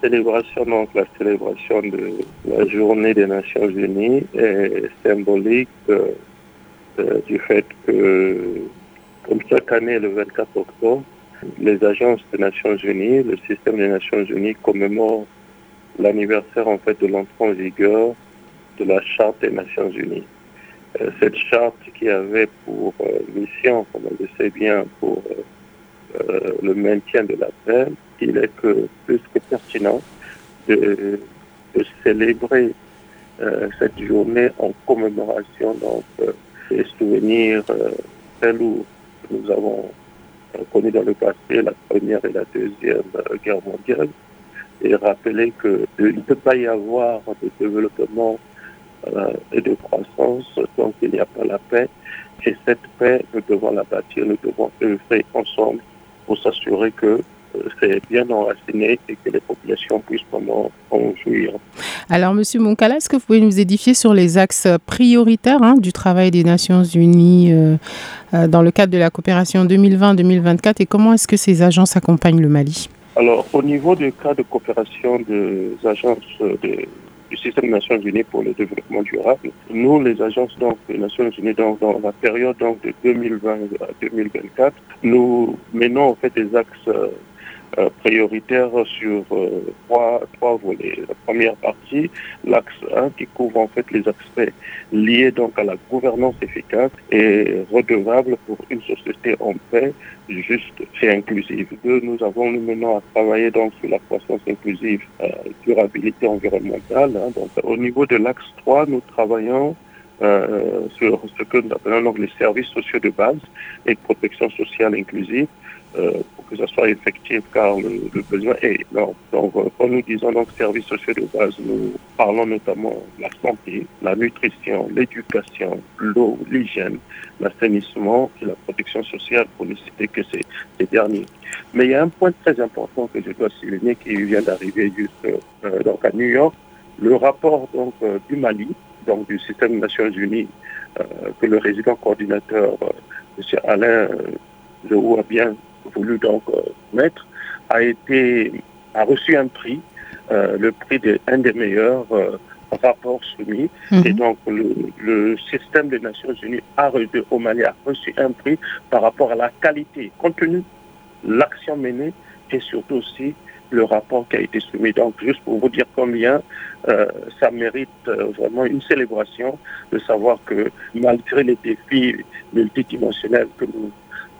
célébration, donc la célébration de la journée des Nations Unies, est symbolique euh, euh, du fait que, comme chaque année, le 24 octobre, les agences des Nations Unies, le système des Nations Unies commémore l'anniversaire en fait de l'entrée en vigueur de la Charte des Nations Unies. Euh, cette charte qui avait pour mission, comme on le sait bien, pour euh, le maintien de la paix, il est que plus que pertinent de, célébrer cette journée en commémoration donc des souvenirs celles où nous avons connu dans le passé la première et la deuxième guerre mondiale et rappeler qu'il ne peut pas y avoir de développement euh, et de croissance tant qu'il n'y a pas la paix. Et cette paix, nous devons la bâtir, nous devons œuvrer ensemble pour s'assurer que euh, c'est bien enraciné et que les populations puissent vraiment en jouir. Alors, Monsieur Moncala, est-ce que vous pouvez nous édifier sur les axes prioritaires hein, du travail des Nations Unies euh, dans le cadre de la coopération 2020-2024 et comment est-ce que ces agences accompagnent le Mali? Alors, au niveau du cas de coopération des agences du système des Nations Unies pour le développement durable, nous, les agences donc, des Nations Unies, dans la période donc, de 2020 à 2024, nous menons en fait des axes euh, prioritaire sur euh, trois, trois volets. La première partie, l'axe 1, qui couvre en fait les aspects liés donc à la gouvernance efficace et redevable pour une société en paix, juste et inclusive. Deux, nous avons nous maintenant à travailler donc sur la croissance inclusive, euh, durabilité environnementale. Hein. Donc, au niveau de l'axe 3, nous travaillons euh, sur ce que nous appelons donc les services sociaux de base et protection sociale inclusive. Euh, pour que ça soit effectif, car le, besoin est. Donc, euh, quand nous disons donc services sociaux de base, nous parlons notamment de la santé, la nutrition, l'éducation, l'eau, l'hygiène, l'assainissement et la protection sociale, pour ne citer que ces, derniers. Mais il y a un point très important que je dois souligner qui vient d'arriver juste euh, donc à New York, le rapport donc du Mali, donc du système des Nations Unies, que le résident coordinateur, M. Alain Zehou, a bien voulu donc euh, mettre a été a reçu un prix, euh, le prix d'un des meilleurs euh, rapports soumis. Mhm. Et donc le, système des Nations Unies a, au Mali a reçu un prix par rapport à la qualité, compte tenu l'action menée et surtout aussi le rapport qui a été soumis. Donc, juste pour vous dire combien ça mérite vraiment une célébration de savoir que malgré les défis multidimensionnels que nous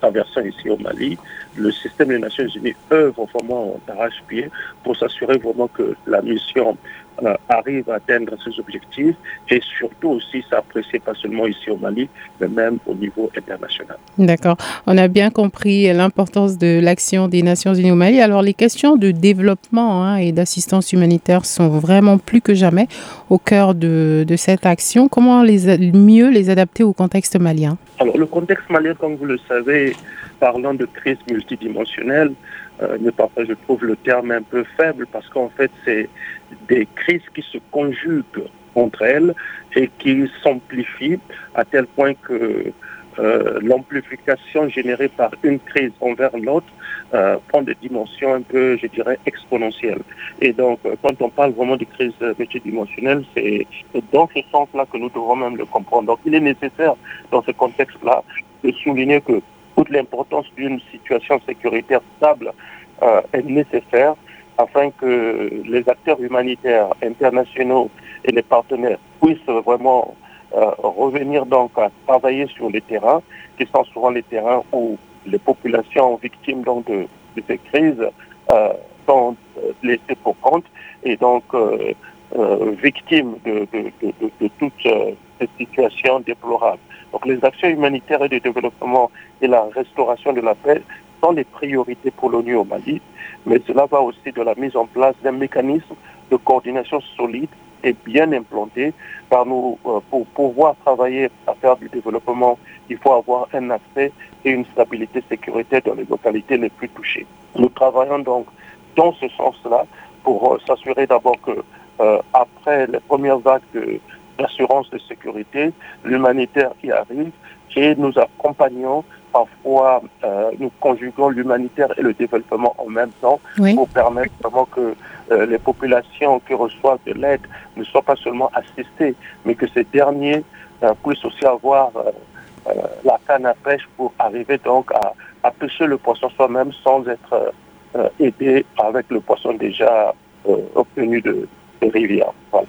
traversant ici au Mali, le système des Nations Unies œuvre vraiment d'arrache-pied pour s'assurer vraiment que la mission euh, arrive à atteindre ses objectifs et surtout aussi s'apprécier pas seulement ici au Mali, mais même au niveau international. D'accord. On a bien compris l'importance de l'action des Nations Unies au Mali. Alors les questions de développement hein, et d'assistance humanitaire sont vraiment plus que jamais au cœur de, de cette action. Comment les, mieux les adapter au contexte malien? Alors le contexte malien, comme vous le savez, parlant de crise multidimensionnelle, euh, mais parfois je trouve le terme un peu faible parce qu'en fait c'est des crises qui se conjuguent entre elles et qui s'amplifient à tel point que euh, l'amplification générée par une crise envers l'autre euh, prend des dimensions un peu, je dirais, exponentielles. Et donc, euh, quand on parle vraiment de crise multidimensionnelle, c'est dans ce sens-là que nous devons même le comprendre. Donc, il est nécessaire, dans ce contexte-là, de souligner que toute l'importance d'une situation sécuritaire stable est nécessaire afin que les acteurs humanitaires internationaux et les partenaires puissent vraiment euh, revenir donc à travailler sur les terrains, qui sont souvent les terrains où les populations victimes donc de, ces crises euh, sont euh, laissées pour compte. Et donc victimes de, de toutes ces situations déplorables. Donc les actions humanitaires et de développement et la restauration de la paix sont les priorités pour l'ONU au Mali, mais cela va aussi de la mise en place d'un mécanisme de coordination solide et bien implanté. Par nous, euh, pour pouvoir travailler à faire du développement, il faut avoir un accès et une stabilité sécuritaire dans les localités les plus touchées. Nous travaillons donc dans ce sens-là pour euh, s'assurer d'abord que euh, après les premières vagues de, d'assurance de sécurité, l'humanitaire qui arrive, et nous accompagnons parfois, euh, nous conjuguons l'humanitaire et le développement en même temps pour permettre vraiment que euh, les populations qui reçoivent de l'aide ne soient pas seulement assistées, mais que ces derniers euh, puissent aussi avoir la canne à pêche pour arriver donc à, à pêcher le poisson soi-même sans être aidé avec le poisson déjà obtenu de, de rivière. Voilà.